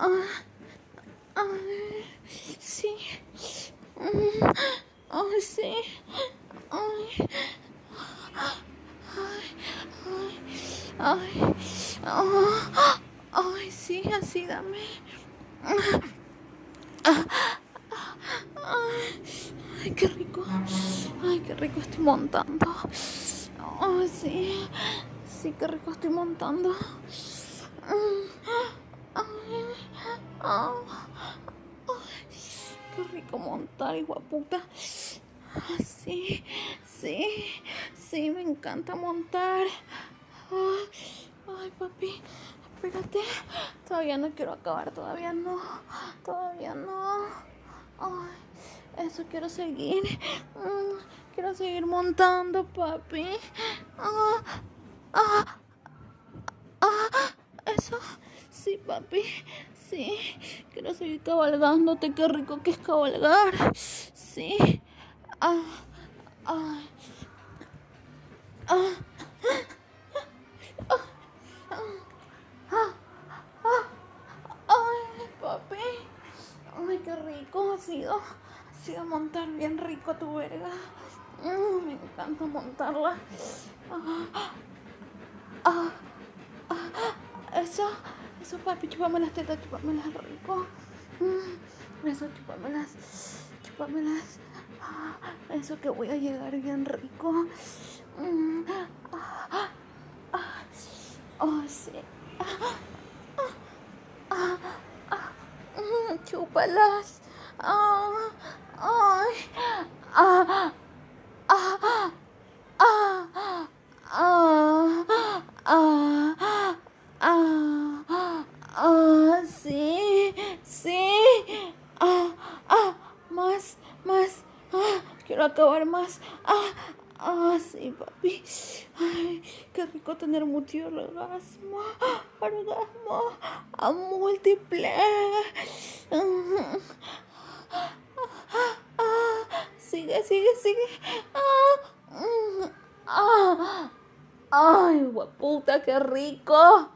Ah, ah, sí. Ah, ah sí. Ah, ah, ay. Ay. Ay. Ay. Ay, sí, así dame. Ay, qué rico. Ay, qué rico estoy montando. Ay, sí. Sí, qué rico estoy montando. Ay, qué rico montar, igual puta. Sí, sí, sí, me encanta montar. Ay, papi, espérate. Todavía no quiero acabar, todavía no. Todavía no. Ay, eso quiero seguir. Mm, quiero seguir montando, papi. Ah, ah, ah, eso. Sí, papi. Sí. Quiero seguir cabalgándote. Qué rico que es cabalgar. Sí. Ah, ah, ah. Ay, papi. Ay, qué rico ha sido. Ha sido montar bien rico tu verga. Mm, me encanta montarla. Ah, ah, ah, eso, eso, papi, chupame las tetas, chupamelas rico. Mm, eso, chupamelas, chupamelas. Ah, eso que voy a llegar bien rico. Mm, ah, ah, oh, sí. chúpalas. Ah, ay, ah, ah, ah, ah, ah, ah, ah, sí, sí, ah, ah, más, más, ah, quiero acabar más, ah, Ah, sí, papi. Ay, qué rico tener mucho orgasmo. Orgasmo a múltiple. Sigue, sigue, sigue. Ay, guaputa, qué rico.